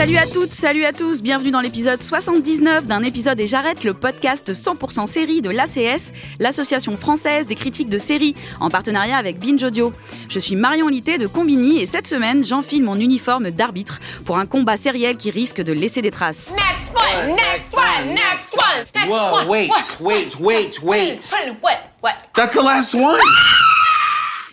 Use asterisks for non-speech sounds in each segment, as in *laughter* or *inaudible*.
Salut à toutes, salut à tous, bienvenue dans l'épisode 79 d'un épisode et j'arrête le podcast 100% série de l'ACS, l'association française des critiques de séries, en partenariat avec Binge Audio. Je suis Marion Litté de Combini et cette semaine j'enfile mon uniforme d'arbitre pour un combat sériel qui risque de laisser des traces. Next one, next one, next one, next Whoa, one. wait, What? wait, wait, wait. What? What? That's the last one.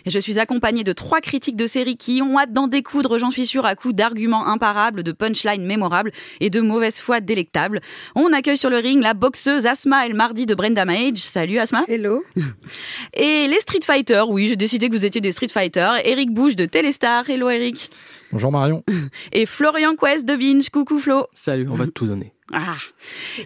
Et je suis accompagnée de trois critiques de séries qui ont hâte d'en découdre, j'en suis sûre, à coups d'arguments imparables, de punchlines mémorables et de mauvaise foi délectables. On accueille sur le ring la boxeuse Asma El Mardi de Brenda Mage. Salut Asma. Hello. *laughs* Et les Street Fighters, oui, j'ai décidé que vous étiez des Street Fighters. Eric Bouche de Téléstar. Hello Eric. Bonjour Marion. *laughs* Et Florian Quest de Binge. Coucou Flo. Salut, on va tout donner. Ah,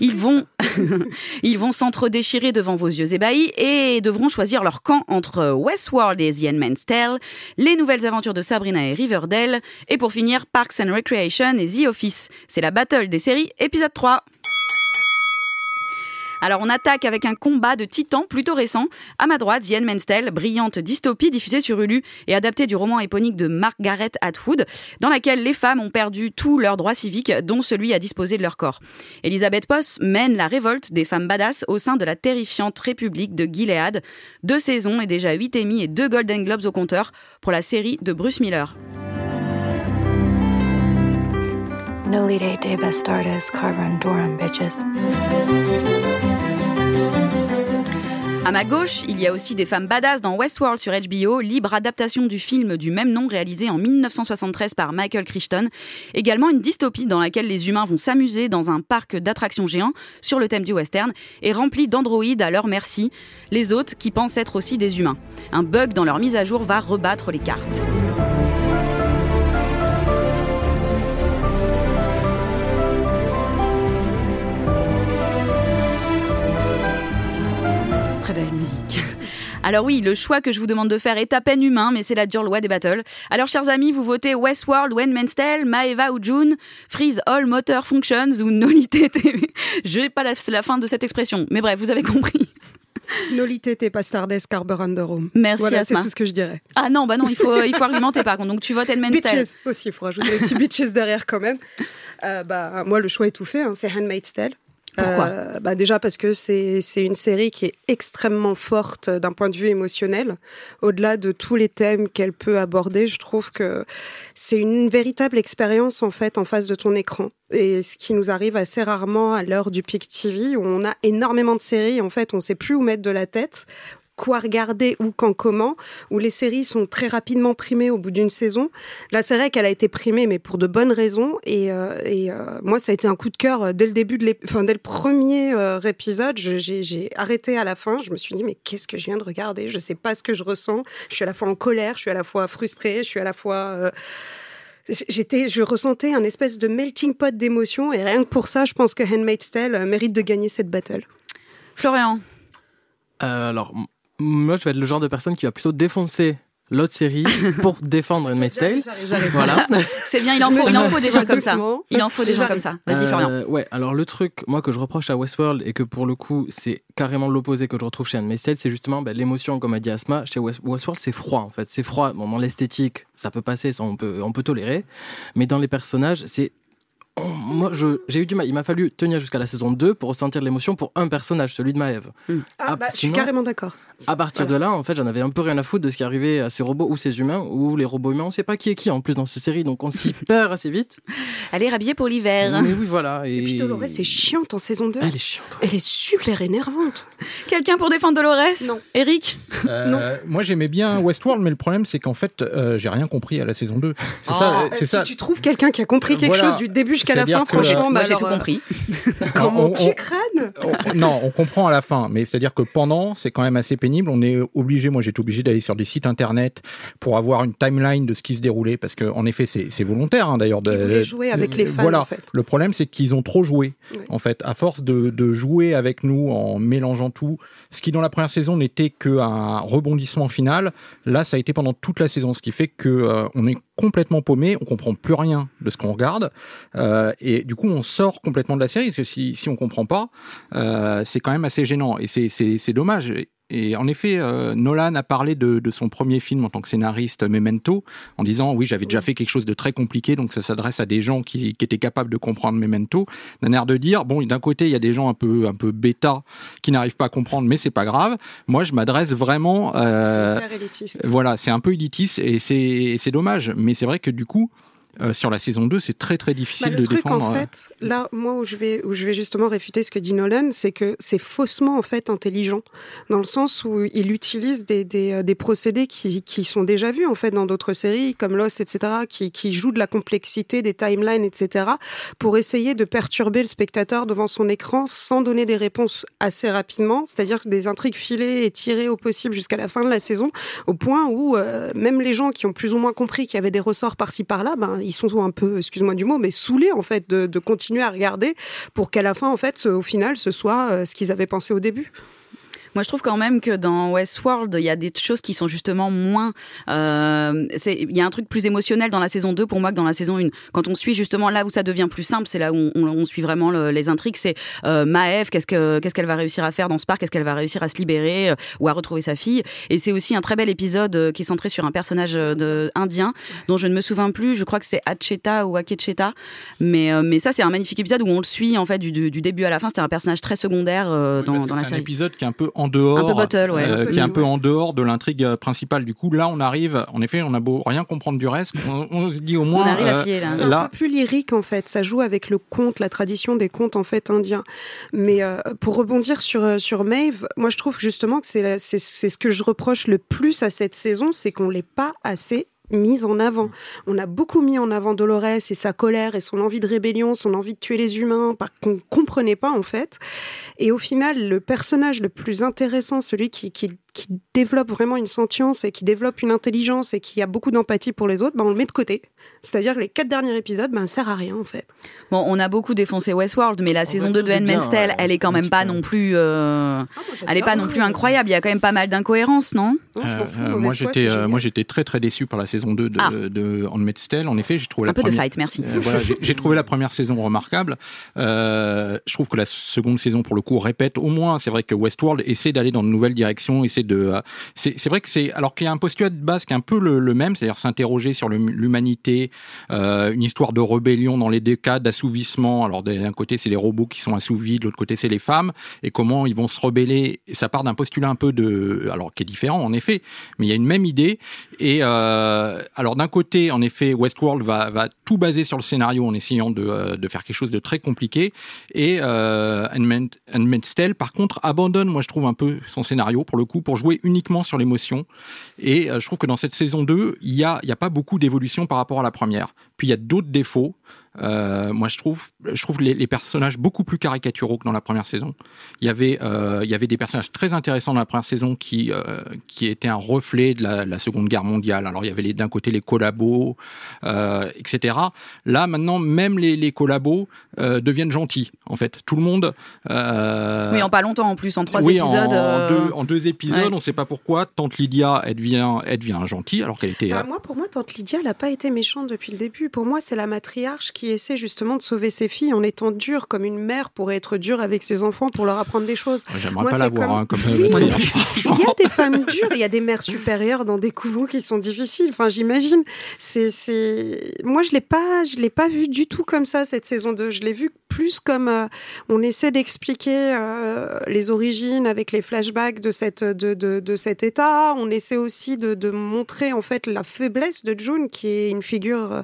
ils vont, *laughs* ils vont s'entre-déchirer devant vos yeux ébahis et devront choisir leur camp entre Westworld et The Handmaid's Tale, les nouvelles aventures de Sabrina et Riverdale, et pour finir Parks and Recreation et The Office. C'est la battle des séries, épisode 3. Alors on attaque avec un combat de titans plutôt récent. À ma droite, Handmaid's Tale, brillante dystopie diffusée sur Hulu et adaptée du roman éponyme de Margaret Atwood, dans laquelle les femmes ont perdu tous leurs droits civiques, dont celui à disposer de leur corps. Elisabeth Poss mène la révolte des femmes badass au sein de la terrifiante République de Gilead. Deux saisons et déjà huit Emmy et deux Golden Globes au compteur pour la série de Bruce Miller. À ma gauche, il y a aussi des femmes badass dans Westworld sur HBO, libre adaptation du film du même nom réalisé en 1973 par Michael Crichton. Également une dystopie dans laquelle les humains vont s'amuser dans un parc d'attractions géants sur le thème du western et rempli d'androïdes à leur merci, les autres qui pensent être aussi des humains. Un bug dans leur mise à jour va rebattre les cartes. Alors oui, le choix que je vous demande de faire est à peine humain, mais c'est la dure loi des battles. Alors chers amis, vous votez Westworld, Handmaid's Tale, Maeva ou June, Freeze All Motor Functions ou. *laughs* Je n'ai pas la, fin de cette expression, mais bref, vous avez compris. *laughs* Nolite te pastardes carborundorum. Merci Voilà, c'est tout ce que je dirais. Ah non, bah non, il faut, il faut *laughs* argumenter par contre. Donc tu votes Tale. Bitches aussi, il faut rajouter les petits bitches derrière quand même. Euh, bah, moi, le choix est tout fait, hein, c'est Handmaid's Tale. Euh, bah Déjà parce que c'est une série qui est extrêmement forte d'un point de vue émotionnel. Au-delà de tous les thèmes qu'elle peut aborder, je trouve que c'est une véritable expérience en fait en face de ton écran. Et ce qui nous arrive assez rarement à l'heure du Peak TV, où on a énormément de séries, en fait, on sait plus où mettre de la tête quoi regarder ou quand comment, où les séries sont très rapidement primées au bout d'une saison. Là, c'est vrai qu'elle a été primée, mais pour de bonnes raisons. Et, euh, et euh, moi, ça a été un coup de cœur euh, dès le début de l'ép- enfin, dès le premier euh, épisode. je- J'ai j'ai arrêté à la fin. Je me suis dit, mais qu'est-ce que je viens de regarder? Je sais pas ce que je ressens. Je suis à la fois en colère, je suis à la fois frustrée, je suis à la fois euh, J'étais, je ressentais un espèce de melting pot d'émotions et rien que pour ça, je pense que Handmaid's Tale mérite de gagner cette battle. Florian, Euh, alors, moi, je vais être le genre de personne qui va plutôt défoncer l'autre série *laughs* pour défendre Handmaid's Tale. J'arrive, j'arrive. Voilà. *laughs* c'est bien, il en faut, il en jette faut des gens comme ça. Il en faut des gens comme ça. Vas-y Florian. Euh, ouais, alors le truc, moi, que je reproche à Westworld et que pour le coup, c'est carrément l'opposé que je retrouve chez Handmaid's Tale, c'est justement bah, l'émotion, comme a dit Asma. Chez West- Westworld, c'est froid, en fait. C'est froid. Bon, dans l'esthétique, ça peut passer, ça, on peut, on peut tolérer. Mais dans les personnages, c'est. On- moi, j'ai eu du mal. Il m'a fallu tenir jusqu'à la saison 2 pour ressentir l'émotion pour un personnage, celui de Maëve. Ah, Ah, bah, je suis carrément d'accord. À partir de là, en fait, j'en avais un peu rien à foutre de ce qui arrivait à ces robots ou ces humains, ou les robots humains, on sait pas qui est qui en plus dans ces séries, donc on s'y *laughs* perd assez vite. Elle est rhabillée pour l'hiver. Mais oui, voilà. Et, Et puis Dolores, c'est chiante en saison 2. Elle est chiante. Elle est super énervante. Quelqu'un pour défendre Dolores? Non. Eric? Euh, moi j'aimais bien Westworld, mais le problème c'est qu'en fait euh, j'ai rien compris à la saison 2. C'est Euh, ça, c'est si ça. tu trouves quelqu'un qui a compris quelque Voilà. chose du début jusqu'à la fin, que, franchement, Moi, bah j'ai tout euh, compris. *laughs* Comment on- tu crânes On- non, on comprend à la fin, mais c'est-à-dire que pendant, c'est quand même assez pénible. On est obligé, moi j'étais obligé d'aller sur des sites internet pour avoir une timeline de ce qui se déroulait, parce que en effet, c'est volontaire hein, d'ailleurs. de- jouer avec les fans, Voilà. en fait. Le problème, c'est qu'ils ont trop joué. Ouais. En fait, à force de, de jouer avec nous en mélangeant tout, ce qui dans la première saison n'était qu'un rebondissement final, là, ça a été pendant toute la saison, ce qui fait que euh, on est complètement paumé, on comprend plus rien de ce qu'on regarde, euh, et du coup, on sort complètement de la série, parce que si, si on comprend pas, euh, c'est quand même assez gênant, et c'est- dommage. Et en effet, euh, Nolan a parlé de, de son premier film en tant que scénariste, Memento, en disant oui, j'avais déjà fait quelque chose de très compliqué, donc ça s'adresse à des gens qui, qui étaient capables de comprendre Memento. D'un air de dire bon, d'un côté, il y a des gens un peu un peu bêta qui n'arrivent pas à comprendre, mais c'est pas grave. Moi, je m'adresse vraiment. euh, C'est voilà, c'est un peu élitiste et c'est c'est dommage. Mais c'est vrai que du coup, euh, sur la saison 2, c'est très très difficile Bah, de le truc, défendre. en euh, fait, là, moi, où je vais, où je vais justement réfuter ce que dit Nolan, c'est que c'est faussement, en fait, intelligent, dans le sens où il utilise des, des, euh, des procédés qui, qui sont déjà vus, en fait, dans d'autres séries, comme Lost, etc., qui, qui jouent de la complexité, des timelines, etc., pour essayer de perturber le spectateur devant son écran sans donner des réponses assez rapidement, c'est-à-dire que des intrigues filées et tirées au possible jusqu'à la fin de la saison, au point où euh, même les gens qui ont plus ou moins compris qu'il y avait des ressorts par-ci par-là, ben, ils sont un peu, excuse-moi du mot, mais saoulés en fait de, de continuer à regarder pour qu'à la fin, en fait, ce- au final, ce soit euh, ce qu'ils avaient pensé au début. Moi, je trouve quand même que dans Westworld, il y a des choses qui sont justement moins. euh, il y a un truc plus émotionnel dans la saison 2 pour moi que dans la saison 1. Quand on suit justement là où ça devient plus simple, c'est là où on, on suit vraiment le- les intrigues. C'est euh, Maëve, qu'est-ce que qu'est-ce qu'elle va réussir à faire dans ce parc, est-ce qu'elle va réussir à se libérer euh, ou à retrouver sa fille? Et c'est aussi un très bel épisode euh, qui est centré sur un personnage euh, de, indien dont je ne me souviens plus. Je crois que c'est Acheta ou Akecheta. Mais euh, mais ça, c'est un magnifique épisode où on le suit en fait du, du, du début à la fin. C'était un personnage très secondaire euh, Oui, dans, dans la c'est un série. épisode qui est un peu en dehors, Un peu bottle, ouais. euh, Un peu qui est un peu ouais. en dehors de l'intrigue euh, principale. Du coup, là, on arrive. En effet, on a beau rien comprendre du reste, on, on se dit au moins. arrive à euh, là. C'est un peu plus lyrique en fait. Ça joue avec le conte, la tradition des contes en fait indiens. Mais euh, pour rebondir sur sur Maeve, moi je trouve justement que c'est c'est ce que je reproche le plus à cette saison, c'est qu'on l'est pas assez mise en avant. On a beaucoup mis en avant Dolores et sa colère et son envie de rébellion, son envie de tuer les humains, qu'on comprenait pas en fait. Et au final, le personnage le plus intéressant, celui qui, qui, qui développe vraiment une sentience et qui développe une intelligence et qui a beaucoup d'empathie pour les autres, ben on le met de côté. C'est-à-dire que les quatre derniers épisodes, ben, sert à rien en fait. Bon, on a beaucoup défoncé Westworld, mais la saison 2 va de Handmaid's Tale, ouais, elle est quand même pas peu. non plus. euh, elle est pas non plus incroyable. Il y a quand même pas mal d'incohérences, non? Non, je m'en fous, Euh, moi j'étais euh, moi j'étais très très déçu par la saison 2 de, Ah. de Handmaid's Tale. En effet, j'ai trouvé la Un peu de première fight, merci. Euh, voilà, j'ai- j'ai trouvé la première saison remarquable. Euh, je trouve que la seconde saison, pour le coup, répète au moins. C'est vrai que Westworld essaie d'aller dans de nouvelles directions, essaie de. euh, c'est c'est vrai que c'est alors qu'il y a un postulat de base qui est un peu le, même, c'est-à-dire s'interroger sur l'humanité, euh, une histoire de rébellion dans les deux cas, d'assouvissement. Alors d'un côté, c'est les robots qui sont assouvis, de l'autre côté, c'est les femmes, et comment ils vont se rebeller. Ça part d'un postulat un peu de, alors qui est différent en effet, mais il y a une même idée. Et euh, alors d'un côté, en effet, Westworld va, tout baser sur le scénario en essayant de, de faire quelque chose de très compliqué. Et euh, Handmaid's Tale, par contre, abandonne, moi je trouve un peu son scénario pour le coup, pour jouer uniquement sur l'émotion. Et euh, je trouve que dans cette saison 2, il y a, y a pas beaucoup d'évolution par rapport à la première. Puis il y a d'autres défauts. Euh, moi, je trouve, je trouve les, les personnages beaucoup plus caricaturaux que dans la première saison. Il y avait, euh, il y avait des personnages très intéressants dans la première saison qui, euh, qui étaient un reflet de la, la Seconde Guerre mondiale. Alors, il y avait d'un côté les collabos, euh, etc. Là, maintenant, même les, les collabos euh, deviennent gentils. En fait, tout le monde. Euh, Oui, en pas longtemps en plus, en trois oui, épisodes. En, euh, deux, en deux épisodes, ouais. on ne sait pas pourquoi. Tante Lydia, elle devient, elle devient gentille, alors qu'elle était. Bah, moi, pour moi, tante Lydia, elle n'a pas été méchante depuis le début. Pour moi, c'est la matriarche qui essaie justement de sauver ses filles en étant dure, comme une mère pourrait être dure avec ses enfants pour leur apprendre des choses. J'aimerais pas c'est la voir comme- hein, comme Oui, matriarche. Il y a des femmes dures, il y a des mères supérieures dans des couvents qui sont difficiles. Enfin, j'imagine. C'est, c'est. Moi, je l'ai pas, je l'ai pas vu du tout comme ça cette saison 2. Je l'ai vu plus comme euh, on essaie d'expliquer euh, les origines avec les flashbacks de cette de, de, de cet état. On essaie aussi de, de montrer en fait la faiblesse de June, qui est une figure euh,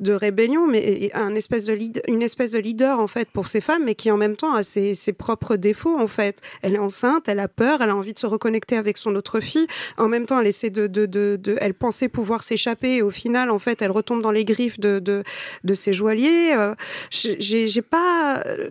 de rébellion, mais un espèce de lead- une espèce de leader en fait pour ces femmes, mais qui en même temps a ses, ses propres défauts en fait. Elle est enceinte, elle a peur, elle a envie de se reconnecter avec son autre fille. En même temps, elle essaie de, de, de, de- elle pensait pouvoir s'échapper et au final, en fait, elle retombe dans les griffes de, de, de ses joailliers. Euh, j'ai j'ai pas. euh,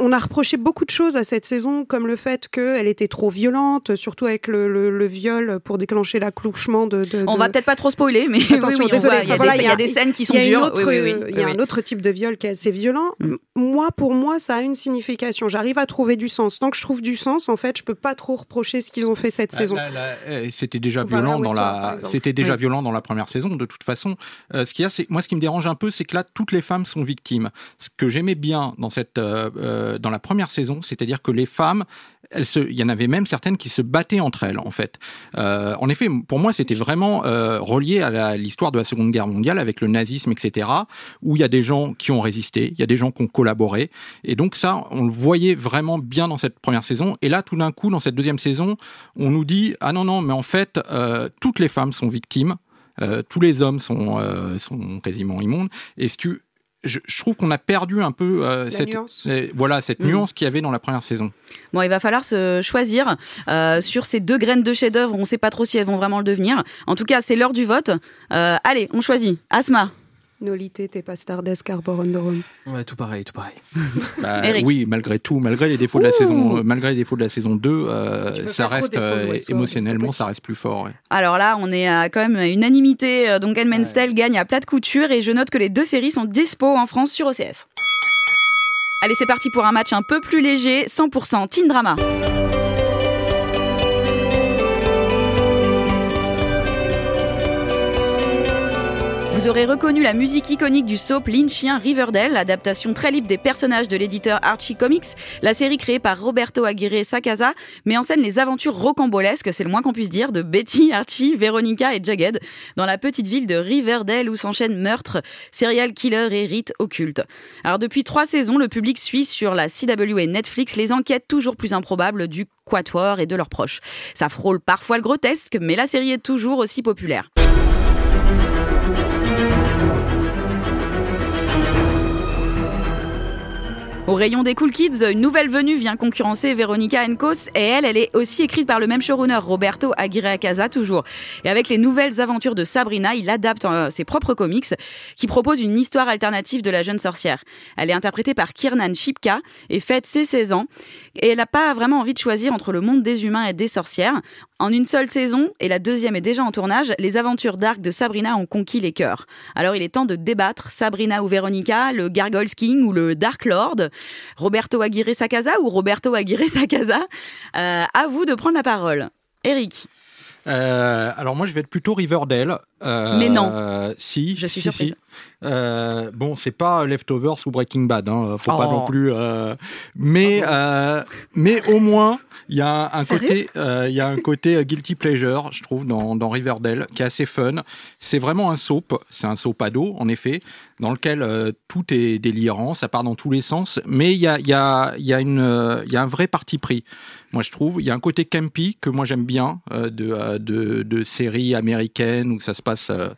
On a reproché beaucoup de choses à cette saison, comme le fait qu'elle était trop violente, surtout avec le, le, le viol pour déclencher l'accouchement de. de- On de- va peut-être pas trop spoiler, mais Attention, oui, il y a, Enfin, voilà, des, il y a des scènes qui sont dures. autre, Oui, oui, oui, Il y a oui, un autre type de viol qui est assez violent. Mm. Moi, pour moi, ça a une signification. J'arrive à trouver du sens. Tant que je trouve du sens, en fait, je peux pas trop reprocher ce qu'ils ont fait cette Bah, saison. eh, C'était déjà Voilà, violent dans la. exemple. C'était déjà Oui. violent dans la première saison. De toute façon, Euh, ce qu'il y a, c'est moi, ce qui me dérange un peu, c'est que là, toutes les femmes sont victimes. Ce que j'aimais bien dans cette, euh, euh, dans la première saison, c'est-à-dire que les femmes, il y en avait même certaines qui se battaient entre elles, en fait. Euh, en effet, pour moi, c'était vraiment relié à l'histoire de la Seconde Guerre mondiale avec le nazisme, etc. Où il y a des gens qui ont résisté, il y a des gens qui ont collaboré, et donc ça, on le voyait vraiment bien dans cette première saison. Et là, tout d'un coup, dans cette deuxième saison, on nous dit ah non non, mais en fait, toutes les femmes sont victimes, tous les hommes sont sont quasiment immondes. Et ce que je, je trouve qu'on a perdu un peu euh, cette nuance. euh, voilà cette Mm. nuance qu'il y avait dans la première saison. Bon, il va falloir se choisir euh, sur ces deux graines de chef-d'œuvre. On ne sait pas trop si elles vont vraiment le devenir. En tout cas, c'est l'heure du vote. Euh, allez, on choisit. Asma. Nolité, t'es pas Stardust, Arbor Underhome. Ouais, tout pareil, tout pareil. *laughs* Bah, oui, malgré tout, malgré les défauts de la saison, euh, malgré les défauts de la saison 2, euh, ça reste euh, émotionnellement, ça reste plus fort. ouais. Alors là, on est à quand même à unanimité. Donc, Tale gagne à plat de couture. Et je note que les deux séries sont dispo en France sur OCS. Allez, c'est parti pour un match un peu plus léger. 100% teen drama. Vous aurez reconnu la musique iconique du soap lynchien Riverdale, adaptation très libre des personnages de l'éditeur Archie Comics. La série créée par Roberto Aguirre Sacasa met en scène les aventures rocambolesques, c'est le moins qu'on puisse dire, de Betty, Archie, Veronica et Jughead dans la petite ville de Riverdale où s'enchaînent meurtres, serial killers et rites occultes. Alors depuis trois saisons, le public suit sur la CW et Netflix les enquêtes toujours plus improbables du Quatuor et de leurs proches. Ça frôle parfois le grotesque, mais la série est toujours aussi populaire. Au rayon des Cool Kids, une nouvelle venue vient concurrencer Veronica Encos et elle, elle est aussi écrite par le même showrunner, Roberto Aguirre Casa, toujours. Et avec les nouvelles aventures de Sabrina, il adapte euh, ses propres comics qui proposent une histoire alternative de la jeune sorcière. Elle est interprétée par Kiernan Shipka et fête ses 16 ans et elle n'a pas vraiment envie de choisir entre le monde des humains et des sorcières. En une seule saison, et la deuxième est déjà en tournage, les aventures d'arc de Sabrina ont conquis les cœurs. Alors il est temps de débattre, Sabrina ou Veronica, le Gargoyles King ou le Dark Lord, Roberto Aguirre Sacasa ou Roberto Aguirre Sacasa. Euh, à vous de prendre la parole. Eric, Euh, alors moi, je vais être plutôt Riverdale. Euh, Mais non. si. Je suis si, surprise. si. Euh, bon, c'est pas Leftovers ou Breaking Bad. Hein, faut pas Oh. non plus. euh, mais euh, mais au moins, il y a un Sérieux? côté, il y a un côté guilty pleasure, je trouve, dans, dans Riverdale, qui est assez fun. C'est vraiment un soap. C'est un soap ado, en effet, dans lequel tout est délirant, ça part dans tous les sens. Mais il y a il y a il y a une il y a un vrai parti pris. Moi, je trouve, il y a un côté campy que moi j'aime bien euh, de, euh, de, de séries américaines où ça se passe euh,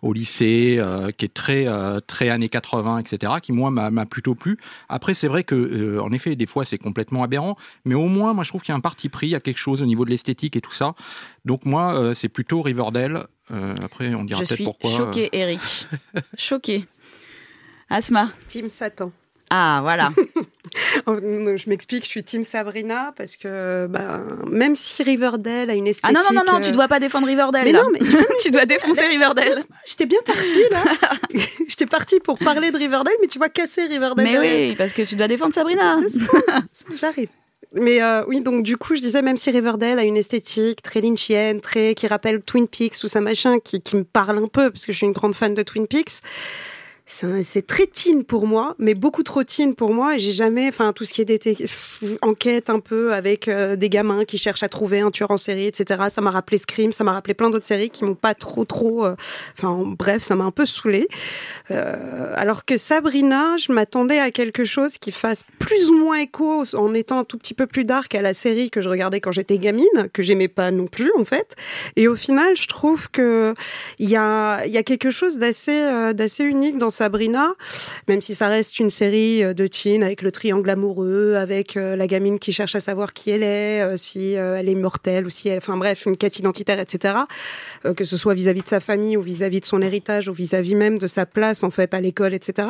au lycée, euh, qui est très euh, très années 80, etc. Qui moi m'a plutôt plu. Après, c'est vrai que euh, en effet, des fois c'est complètement aberrant, mais au moins, moi je trouve qu'il y a un parti pris, il y a quelque chose au niveau de l'esthétique et tout ça. Donc moi, euh, c'est plutôt Riverdale. Euh, après, on dira peut-être pourquoi. choquée, Eric. *laughs* choquée. Asma. Team Satan. Ah, voilà. *laughs* *laughs* Je m'explique, je suis Team Sabrina parce que bah, même si Riverdale a une Ah esthétique. non, non, non, non, euh, tu dois pas défendre Riverdale. Mais là. non, *laughs* mais tu dois défoncer Riverdale. J'étais bien partie là. *laughs* J'étais partie pour parler de Riverdale, mais tu vas casser Riverdale. Mais oui, parce que tu dois défendre Sabrina. J'arrive. Mais euh, oui, donc du coup, je disais, même si Riverdale a une esthétique très lynchienne, très, qui rappelle Twin Peaks, tout ça machin, qui, qui me parle un peu, parce que je suis une grande fan de Twin Peaks, c'est très teen pour moi, mais beaucoup trop teen pour moi. Et j'ai jamais, enfin, tout ce qui est des té- f- enquête un peu avec euh, des gamins qui cherchent à trouver un tueur en série, etc. Ça m'a rappelé Scream, ça m'a rappelé plein d'autres séries qui m'ont pas trop, trop. euh, Enfin, bref, ça m'a un peu saoulé. alors que Sabrina, je m'attendais à quelque chose qui fasse plus ou moins écho en étant un tout petit peu plus dark à la série que je regardais quand j'étais gamine, que j'aimais pas non plus en fait. Et au final, je trouve que il y a, y a quelque chose d'assez, euh, d'assez unique dans Sabrina, même si ça reste une série euh, de teen avec le triangle amoureux, avec euh, la gamine qui cherche à savoir qui elle est, euh, si elle est mortelle ou si elle, enfin bref, une quête identitaire, etc. Que ce soit vis-à-vis de sa famille ou vis-à-vis de son héritage ou vis-à-vis même de sa place en fait à l'école, etc.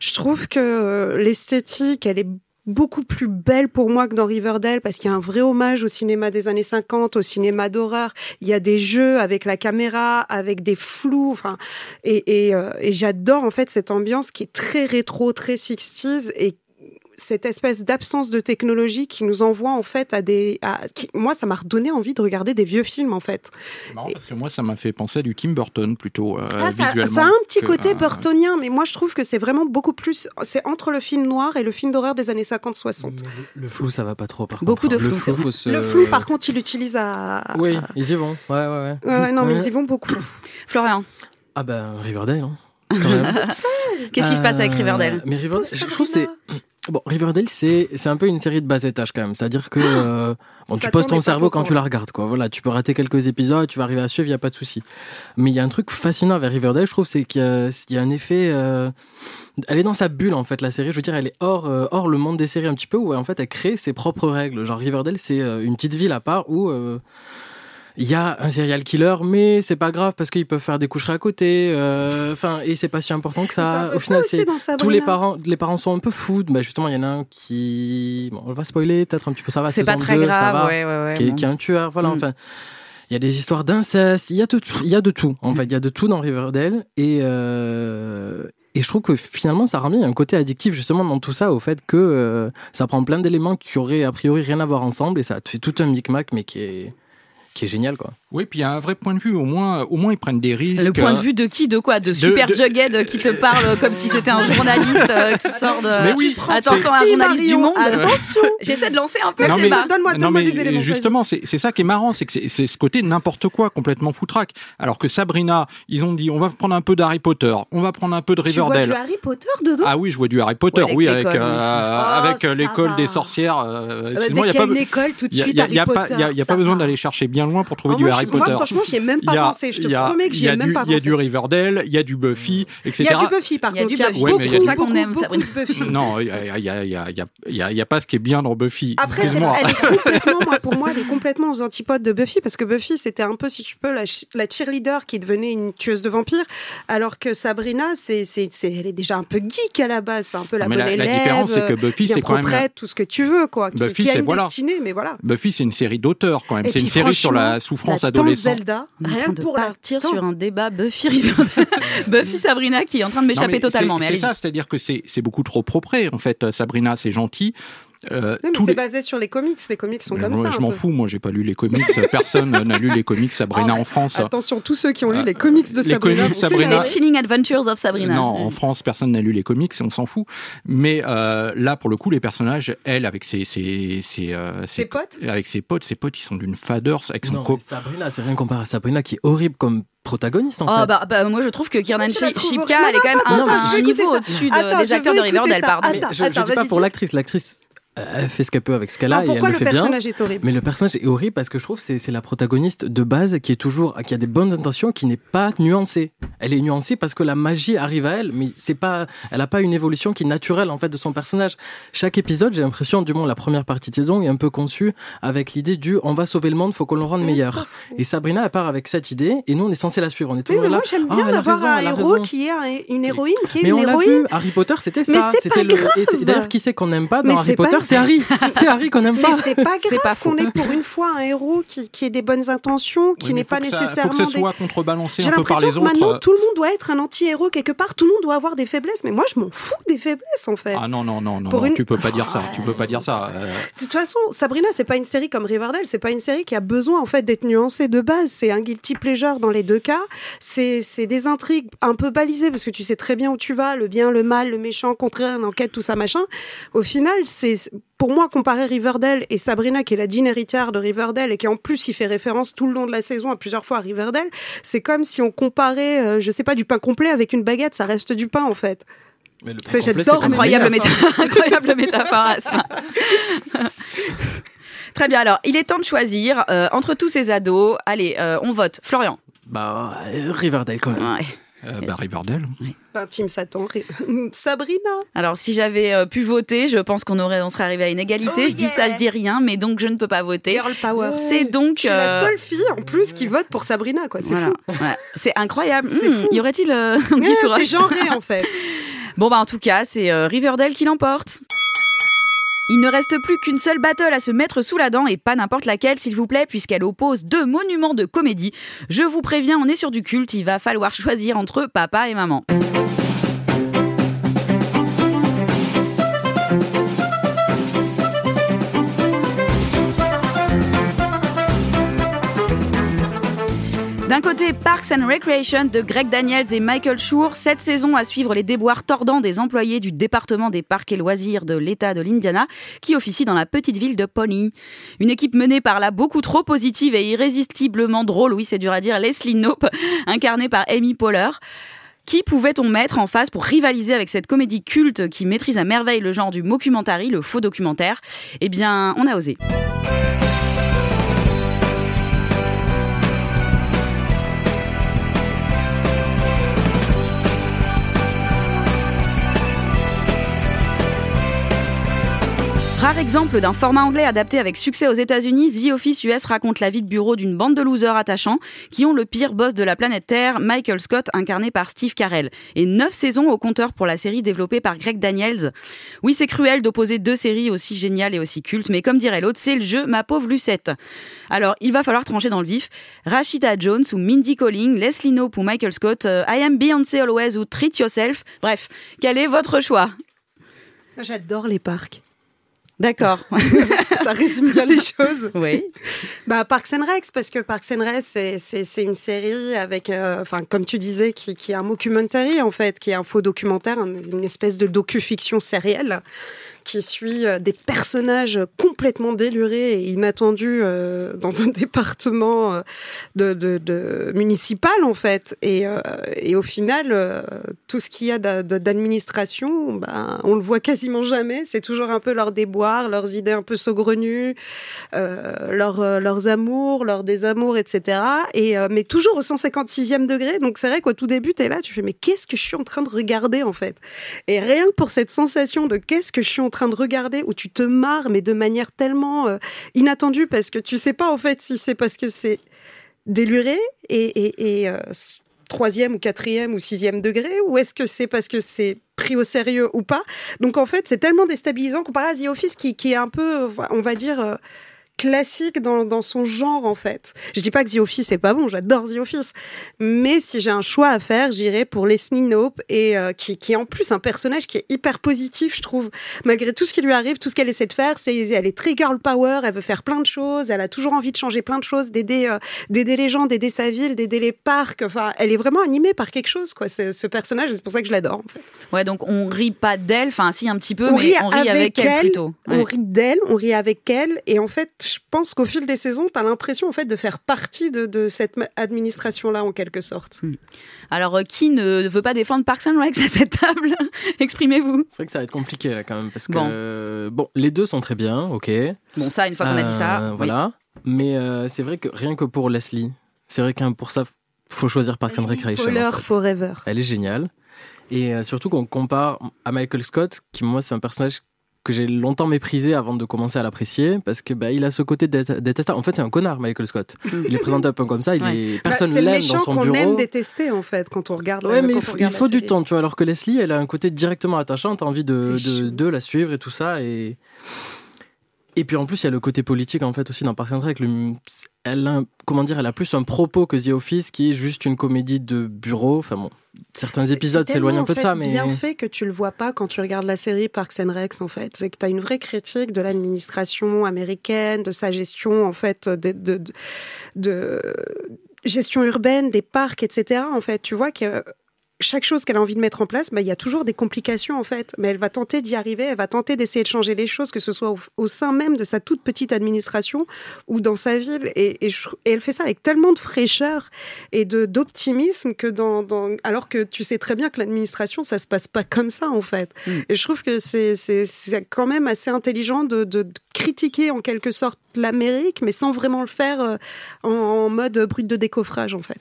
Je trouve que l'esthétique, elle est beaucoup plus belle pour moi que dans Riverdale parce qu'il y a un vrai hommage au cinéma des années 50, au cinéma d'horreur. Il y a des jeux avec la caméra, avec des flous, enfin, et, et, euh, et j'adore en fait cette ambiance qui est très rétro, très 60s et cette espèce d'absence de technologie qui nous envoie en fait à des. à- qui- moi, ça m'a redonné envie de regarder des vieux films en fait. C'est marrant parce que moi, ça m'a fait penser à du Tim Burton plutôt euh, Ah, ça, visuellement. ça a un petit que- côté euh, burtonien, mais moi je trouve que c'est vraiment beaucoup plus. C'est entre le film noir et le film d'horreur des années 50-60. Le flou, ça va pas trop, par Beaucoup contre. de Le flou, faut se- Le flou, par contre, il l'utilise à. Oui, ils y vont. Ouais, ouais, ouais. Non, mais ils y vont beaucoup. *coughs* Florian, Ah ben, Riverdale, hein, *laughs* qu'est-ce qui se passe avec Euh, Riverdale Mais Riverdale, je trouve que c'est. Bon, Riverdale, c'est c'est un peu une série de bas étage quand même. C'est-à-dire que euh, bon, tu poses ton cerveau quand tu la regardes. Quoi. Voilà, tu peux rater quelques épisodes, tu vas arriver à suivre, il n'y a pas de souci. Mais il y a un truc fascinant avec Riverdale, je trouve, c'est qu'il y, a- il y a un effet. euh, Elle est dans sa bulle en fait, la série. Je veux dire, elle est hors, euh, hors le monde des séries un petit peu, où en fait elle crée ses propres règles. Genre Riverdale, c'est euh, une petite ville à part où. Il y a un serial killer, mais c'est pas grave parce qu'ils peuvent faire des coucheries à côté. euh, Enfin, et c'est pas si important que ça. Au final, c'est tous les parents, les parents sont un peu fous. Bah justement, il y en a un qui, bon, on va spoiler peut-être un petit peu. Ça va, C'est pas très 2, ça grave, va, ouais, ouais, ouais, qui, est, bon. qui est un tueur. Voilà, Mm. enfin, il y a des histoires d'inceste. Il y a de, tout- il y a de tout. En fait, il y a de tout dans Riverdale et. euh, et je trouve que finalement, ça ramène un côté addictif justement dans tout ça, au fait que euh, ça prend plein d'éléments qui auraient a priori rien à voir ensemble et ça te fait tout un micmac, mais qui est, qui est génial quoi. Oui, puis il y a un vrai point de vue. Au moins, au moins ils prennent des risques. Le point de vue de qui De quoi? De Super de- Jughead qui te parle comme si c'était un journaliste euh, qui *laughs* sort de. Mais oui, Attends, c'est- attends, un journaliste du Marion, monde. Attention *laughs* J'essaie de lancer un peu Merci, le débat. donne-moi Non, donne-moi mais des éléments. justement, c'est c'est ça qui est marrant, c'est que c'est- c'est ce côté n'importe quoi, complètement foutraque. Alors que Sabrina, ils ont dit, on va prendre un peu d'Harry Potter, on va prendre un peu de vas-y. Tu vois du Riverdale. Harry Potter dedans? Ah oui, je vois du Harry Potter, Ouais, avec oui, avec, euh, avec Oh, euh, ça l'école des sorcières. euh, il y a pas besoin d'aller chercher bien loin pour trouver Oh, du moi, Harry je- Potter. Moi, franchement, j'y ai même Il pas a- pensé. Je te il y a- promets que il j'y ai même du- pas Il y a pensé. du Riverdale, il y a du Buffy, Il etc. y a du Buffy, par Il y a contre. du Il y a Buffy. Ouais, mais il y a beaucoup, du- ça qu'on aime, beaucoup, de Buffy. Non, il y a, il y, a, il y, a, il y, a, il y a- il y a pas ce qui est bien dans Buffy. Après, elle est complètement, moi, pour moi, elle est complètement aux antipodes de Buffy parce que Buffy, c'était un peu, si tu peux, la, ch- la cheerleader qui devenait une tueuse de vampires, alors que Sabrina, c'est, c'est, c'est- elle est déjà un peu geek à la base, c'est un peu la Mais bonne la- la élève. différence, c'est que Buffy, c'est quand même- tout ce que tu veux, quoi. Qui, Buffy, qui a c'est- une voilà. destinée, mais voilà. Buffy, c'est une série d'auteurs quand même. Et C'est une puis, série sur la souffrance la adolescente. Zelda, rien train que de pour partir sur un débat Buffy. *laughs* Buffy Sabrina qui est en train de m'échapper totalement. c'est- ça, c'est-à-dire que c'est c'est beaucoup trop propre. En fait, euh, Sabrina, c'est gentil. Euh, Non, mais c'est les- basé sur les comics. Les comics sont Mais comme moi, ça. je m'en fous, moi j'ai pas lu les comics, *laughs* personne n'a lu les comics Sabrina Oh, en France. Attention, tous ceux qui ont lu Euh, les comics de les Sabrina. comics Sabrina- Les. Chilling Adventures of Sabrina. Non, en France, personne n'a lu les comics et on s'en fout. Mais euh, là, pour le coup, les personnages, elle, avec ses, ses, ses, euh, Ses potes avec ses potes, ses potes, ils sont d'une fadeur avec son Non, co- Sabrina, c'est rien comparé à Sabrina qui est horrible comme protagoniste en Oh, fait. bah, bah, moi je trouve que Kiernan Shipka, elle est quand même Non, un, niveau au-dessus des acteurs de Riverdale, pardon. Je, je attends, dis pas pour l'actrice. L'actrice, elle fait ce qu'elle peut avec ce qu'elle a Non, et elle le le fait bien. personnage est horrible Mais le personnage est horrible parce que je trouve que c'est c'est la protagoniste de base qui est toujours qui a des bonnes intentions qui n'est pas nuancée. Elle est nuancée parce que la magie arrive à elle, mais c'est pas elle a pas une évolution qui est naturelle en fait de son personnage. Chaque épisode, j'ai l'impression du moins la première partie de saison est un peu conçue avec l'idée du on va sauver le monde, faut qu'on le rende Mais meilleur. Et Sabrina elle part avec cette idée et nous on est censé la suivre, on est Oui, toujours mais là. moi j'aime Ah, bien elle a d'avoir raison, un héros qui est un- une héroïne qui est Mais une on l'a héroïne. vu, Harry Potter c'était Mais ça. C'était le. D'ailleurs, qui c'est qu'on n'aime pas Mais dans Harry Potter c'est Harry. C'est Harry qu'on aime Mais pas. c'est pas C'est grave pas qu'on ait pour une fois un héros qui, qui ait des bonnes intentions, qui Oui, n'est pas que ça- nécessairement Faut que des... soit contrebalancé J'ai un peu par l'impression les que autres. maintenant tout le monde doit être un anti-héros quelque part, tout le monde doit avoir des faiblesses, mais moi je m'en fous des faiblesses en fait. Ah non, non, non, non, Pour non, une- tu peux pas dire ça. Tu peux pas dire ça. Euh, De toute façon, Sabrina, c'est pas une série comme Riverdale, c'est pas une série qui a besoin en fait d'être nuancée de base. C'est un guilty pleasure dans les deux cas. C'est c'est des intrigues un peu balisées parce que tu sais très bien où tu vas, le bien, le mal, le méchant, contraire, l'enquête, tout ça machin. Au final, c'est pour moi comparer Riverdale et Sabrina qui est la digne héritière de Riverdale et qui en plus y fait référence tout le long de la saison à plusieurs fois à Riverdale, c'est comme si on comparait, euh, je sais pas, du pain complet avec une baguette. Ça reste du pain en fait. Mais le pain complet, Incroyable, méta- *laughs* incroyable métaphore. *laughs* Très bien, alors il est temps de choisir euh, entre tous ces ados. Allez, euh, on vote. Florian. Bah, euh, Riverdale quand même. Ouais. Euh, bah, Riverdale. Enfin, Team Satan, Ri- *laughs* Sabrina. Alors si j'avais euh, pu voter, je pense qu'on aurait, on serait arrivé à une égalité. Oh je dis ça, je dis rien, mais donc je ne peux pas voter. Girl Power. C'est donc. Je suis la euh, seule fille en plus qui vote pour Sabrina, quoi. C'est voilà. fou. Ouais. C'est incroyable. C'est Hmm, fou. Y aurait-il euh, *laughs* un petit Ouais, sourire c'est genré en fait. *laughs* Bon bah en tout cas, c'est euh, Riverdale qui l'emporte. Il ne reste plus qu'une seule battle à se mettre sous la dent et pas n'importe laquelle s'il vous plaît puisqu'elle oppose deux monuments de comédie. Je vous préviens, on est sur du culte, il va falloir *laughs* choisir entre papa et maman. D'un côté, Parks and Recreation de Greg Daniels et Michael Schur, cette saison à suivre les déboires tordants des employés du département des parcs et loisirs de l'État de l'Indiana qui officie dans la petite ville de Pony. Une équipe menée par la beaucoup trop positive et irrésistiblement drôle, oui c'est dur à dire, Leslie Knope, incarnée par Amy Poehler. Qui pouvait-on mettre en face pour rivaliser avec cette comédie culte qui maîtrise à merveille le genre du mockumentary, le faux documentaire? Eh bien, on a osé. Rare exemple d'un format anglais adapté avec succès aux États-Unis, The Office US raconte la vie de bureau d'une bande de losers attachants qui ont le pire boss de la planète Terre, Michael Scott, incarné par Steve Carell. Et neuf saisons au compteur pour la série développée par Greg Daniels. Oui, c'est cruel d'opposer deux séries aussi géniales et aussi cultes, mais comme dirait l'autre, c'est le jeu, ma pauvre Lucette. Alors, il va falloir trancher dans le vif. Rashida Jones ou Mindy Colling, Leslie Knope ou Michael Scott, euh, I am Beyoncé Always ou Treat Yourself. Bref, quel est votre choix? J'adore les parcs. D'accord. *laughs* Ça résume bien les choses. oui. Bah, Parks and Recs, parce que Parks and Recs, c'est- c'est c'est une série avec, euh, enfin, comme tu disais, qui, qui est un mockumentary, en fait, qui est un faux documentaire, un- une espèce de docu-fiction sérielle qui suit euh, des personnages complètement délurés et inattendus euh, *laughs* dans un département euh, municipal, en fait. Et, et au final, tout ce qu'il y a d'administration, ben, on le voit quasiment jamais. C'est toujours un peu leurs déboires, leurs idées un peu saugrenues, leurs, leurs amours, leurs désamours, etc. Et, mais toujours au 156e degré. Donc c'est vrai qu'au tout début, tu es là, tu fais, mais qu'est-ce que je suis en train de regarder, en fait? Et rien que pour cette sensation de qu'est-ce que je suis en train de regarder, où tu te marres, mais de manière tellement euh, inattendue, parce que tu sais pas, en fait, si c'est parce que c'est déluré et, et, euh, troisième ou quatrième ou sixième degré ou est-ce que c'est parce que c'est pris au sérieux ou pas? Donc en fait c'est tellement déstabilisant comparé à The Office qui, qui est un peu on va dire euh, classique dans, dans son genre en fait. Je dis pas que The Office est pas bon, j'adore The Office, mais si j'ai un choix à faire, j'irai pour Leslie Knope et euh, qui, qui est en plus un personnage qui est hyper positif, je trouve. Malgré tout ce qui lui arrive, tout ce qu'elle essaie de faire, c'est elle est très girl power, elle veut faire plein de choses, elle a toujours envie de changer plein de choses, d'aider euh, d'aider les gens, d'aider sa ville, d'aider les parcs. Enfin, elle est vraiment animée par quelque chose quoi. Ce, ce personnage, c'est pour ça que je l'adore. En fait. Ouais, donc on rit pas d'elle, enfin si un petit peu, on mais rit on rit avec, elle, plutôt. On rit d'elle, on rit avec elle, et en fait, je pense qu'au fil des saisons, tu as l'impression en fait de faire partie de, de cette administration-là en quelque sorte. Alors, euh, qui ne veut pas défendre Parks and Recs à cette table? Exprimez-vous. C'est vrai que ça va être compliqué là quand même parce que Bon. euh, bon, les deux sont très bien, ok. Bon, ça, une fois qu'on a dit ça, Euh, oui. voilà. Mais euh, c'est vrai que rien que pour Leslie, c'est vrai que pour ça, faut choisir Parks and Recreation. en fait. Forever. Elle est géniale. Et euh, surtout qu'on compare à Michael Scott, qui moi c'est un personnage que j'ai longtemps méprisé avant de commencer à l'apprécier parce que bah, il a ce côté déte- détestable. En fait, c'est un connard, Michael Scott. Il est présenté un peu comme ça. Il Ouais. est Bah, personne c'est le l'aime dans son bureau. aime détester en fait quand on regarde. Ouais, la, mais il faut, il du série. temps, tu vois. Alors que Leslie, elle a un côté directement attachant. T'as envie de, C'est de, la suivre et tout ça. Et, et puis en plus, il y a le côté politique en fait aussi dans Parks and Rec. Le- Elle a, comment dire, elle a plus un propos que The Office qui est juste une comédie de bureau. Enfin bon, certains épisodes s'éloignent un peu de ça, mais bien fait que tu le vois pas quand tu regardes la série Parks and Rec en fait. C'est que tu as une vraie critique de l'administration américaine, de sa gestion en fait de, de, de- de gestion urbaine des parcs, etc. En fait, tu vois que chaque chose qu'elle a envie de mettre en place, bah, il y a toujours des complications en fait. Mais elle va tenter d'y arriver, elle va tenter d'essayer de changer les choses, que ce soit au, au sein même de sa toute petite administration ou dans sa ville. Et, et je- et elle fait ça avec tellement de fraîcheur et d'optimisme que dans, dans- alors que tu sais très bien que l'administration ça se passe pas comme ça en fait. Mm. Et je trouve que c'est quand même assez intelligent de, de- de critiquer en quelque sorte l'Amérique, mais sans vraiment le faire euh, en, en mode brut de décoffrage en fait.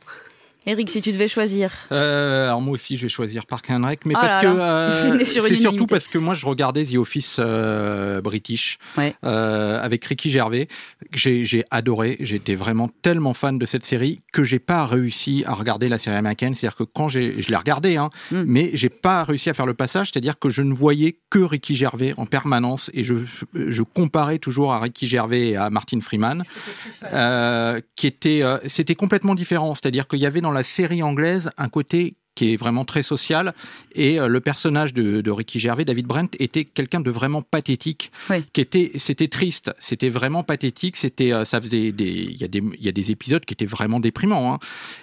Eric, si tu devais choisir. Euh, alors moi aussi, je vais choisir Park and Rec, mais Oh parce là *laughs* que euh, c'est surtout parce que moi, je regardais The Office euh, british Ouais. euh, avec Ricky Gervais. J'ai j'ai adoré. J'étais vraiment tellement fan de cette série que j'ai pas réussi à regarder la série américaine. C'est-à-dire que quand j'ai, je l'ai regardé, hein, Mm. mais j'ai pas réussi à faire le passage. C'est-à-dire que je ne voyais que Ricky Gervais en permanence et je, je comparais toujours à Ricky Gervais et à Martin Freeman euh, qui était, euh, c'était complètement différent. C'est-à-dire qu'il y avait dans la série anglaise un côté qui est vraiment très social et euh, le personnage de, de Ricky Gervais, David Brent, était quelqu'un de vraiment pathétique, Oui. qui était, c'était triste, c'était vraiment pathétique, c'était, euh, ça faisait des, il y a des, il y a des épisodes qui étaient vraiment déprimants. hein.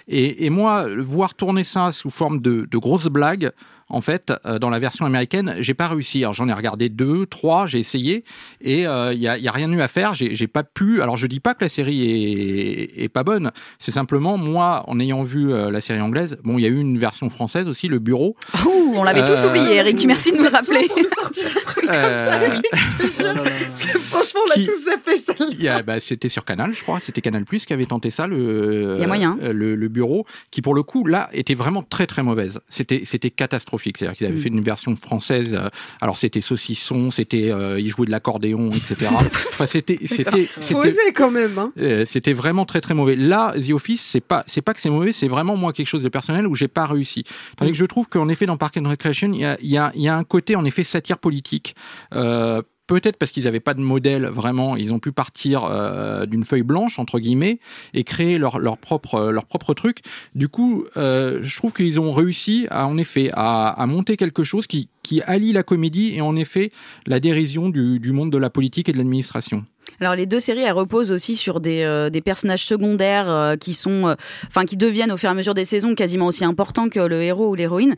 Et, et moi, voir tourner ça sous forme de, de grosses blagues. En fait, euh, dans la version américaine, j'ai pas réussi. Alors j'en ai regardé deux, trois, j'ai essayé et il y, a, y a rien eu à faire. J'ai pas pu. Alors je dis pas que la série est, est pas bonne. C'est simplement moi, en ayant vu euh, la série anglaise. Bon, il y a eu une version française aussi, Le Bureau. Ouh, on l'avait tous Euh, oublié, Eric. Merci de nous le rappeler. Pour nous sortir un truc comme ça, Euh, Eric, je te jure. *laughs* Parce que franchement, on l'a tous fait ça. Il y a- bah, c'était sur Canal, je crois. C'était Canal Plus qui avait tenté ça, le, Il y a moyen. euh, le, le bureau, qui pour le coup là était vraiment très très mauvaise. C'était c'était catastrophique. C'est-à-dire qu'ils avaient Mm. fait une version française. euh, alors c'était saucisson, c'était euh, ils jouaient de l'accordéon, etc. *laughs* enfin c'était c'était c'était quand même. Hein. euh, c'était vraiment très très mauvais. Là, The Office, c'est pas c'est pas que c'est mauvais, c'est vraiment moi quelque chose de personnel où j'ai pas réussi. Tandis que je trouve qu'en effet dans Park and Recreation, il y a, il y, a, il y a un côté en effet satire politique. Euh, Peut-être parce qu'ils n'avaient pas de modèle vraiment, ils ont pu partir euh, d'une feuille blanche entre guillemets et créer leur, leur propre leur propre truc. Du coup, euh, je trouve qu'ils ont réussi à en effet à, à monter quelque chose qui qui allie la comédie et en effet la dérision du, du monde de la politique et de l'administration. Alors les deux séries, elles reposent aussi sur des, euh, des personnages secondaires euh, qui sont, euh, enfin qui deviennent au fur et à mesure des saisons quasiment aussi importants que le héros ou l'héroïne.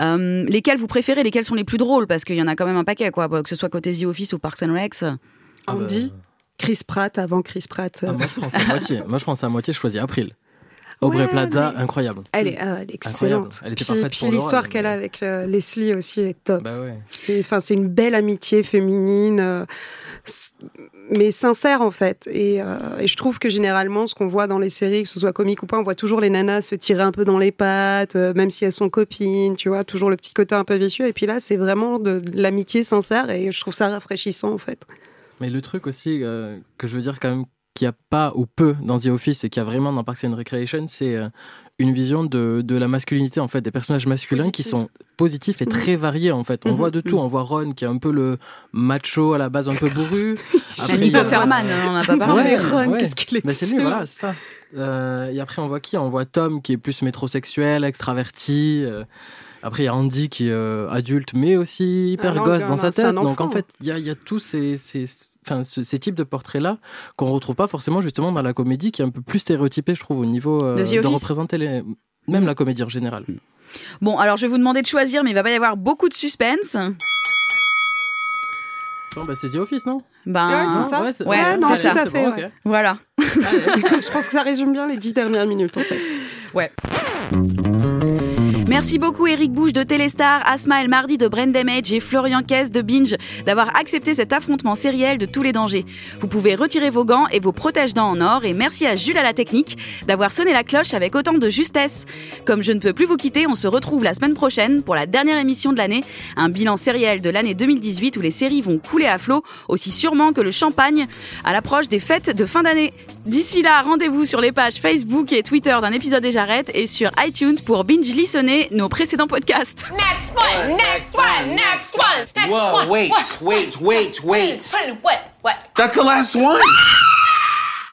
Euh, lesquels vous préférez Lesquels sont les plus drôles? Parce qu'il y en a quand même un paquet, quoi. Que ce soit côté The Office ou Parks and Recs. On dit Chris Pratt avant Chris Pratt. ah, moi je pense à moitié. Moi je pense à moitié. Je choisis April. Aubrey Ouais, Plaza, mais- incroyable. Elle est, ah, elle est excellente. Elle était puis parfaite puis l'histoire qu'elle a avec euh, Leslie aussi est top. Bah ouais. C'est, enfin, c'est une belle amitié féminine, euh, mais sincère en fait. Et, euh, et je trouve que généralement, ce qu'on voit dans les séries, que ce soit comique ou pas, on voit toujours les nanas se tirer un peu dans les pattes, même si elles sont copines, tu vois, toujours le petit côté un peu vicieux. Et puis là, c'est vraiment de, de l'amitié sincère et je trouve ça rafraîchissant en fait. Mais le truc aussi que je veux dire quand même qu'il n'y a pas ou peu dans The Office et qu'il y a vraiment dans Parks and Recreation, c'est euh, une vision de, de la masculinité en fait, des personnages masculins qui sont positifs et très variés en fait. On Mhm. voit de tout, on voit Ron qui est un peu le macho à la base un peu bourru. *laughs* C'est il a- Ferman, hein, on n'a pas parlé. mais Ron, ouais. qu'est-ce qu'il est Mais c'est lui, voilà, c'est ça. Euh, et après, on voit qui? On voit Tom qui est plus métrosexuel, extraverti. euh, Après, il y a Andy qui est euh, adulte, mais aussi hyper Ah gosse dans sa tête. Donc, en fait, il y a, y a tous ces, ces, enfin, ce- ces types de portraits-là qu'on retrouve pas forcément justement dans la comédie, qui est un peu plus stéréotypée, je trouve, au niveau euh, De représenter les... même la comédie en général. Bon, alors je vais vous demander de choisir, mais il va pas y avoir beaucoup de suspense. Bon, bah, c'est The Office, non? Ben, Ouais, c'est ça. Ouais, c'est- Ouais, Ouais, non, c'est tout ça. à fait. bon, ouais. ok. voilà. *laughs* Je pense que ça résume bien les dix dernières minutes en fait. Merci beaucoup Eric Bouche de Téléstar, Asma El Mardi de Brain Damage et Florian Kess de Binge d'avoir accepté cet affrontement sériel de tous les dangers. Vous pouvez retirer vos gants et vos protège-dents en or et merci à Jules à la technique d'avoir sonné la cloche avec autant de justesse. Comme je ne peux plus vous quitter, on se retrouve la semaine prochaine pour la dernière émission de l'année, un bilan sériel de l'année 2018 où les séries vont couler à flot aussi sûrement que le champagne à l'approche des fêtes de fin d'année. D'ici là, rendez-vous sur les pages Facebook et Twitter d'un épisode des Jarrettes et sur iTunes pour binge listener nos précédents podcasts. Next one, next one, next one, next Whoa, one. wait, wait, wait, wait. What? What? That's the last one.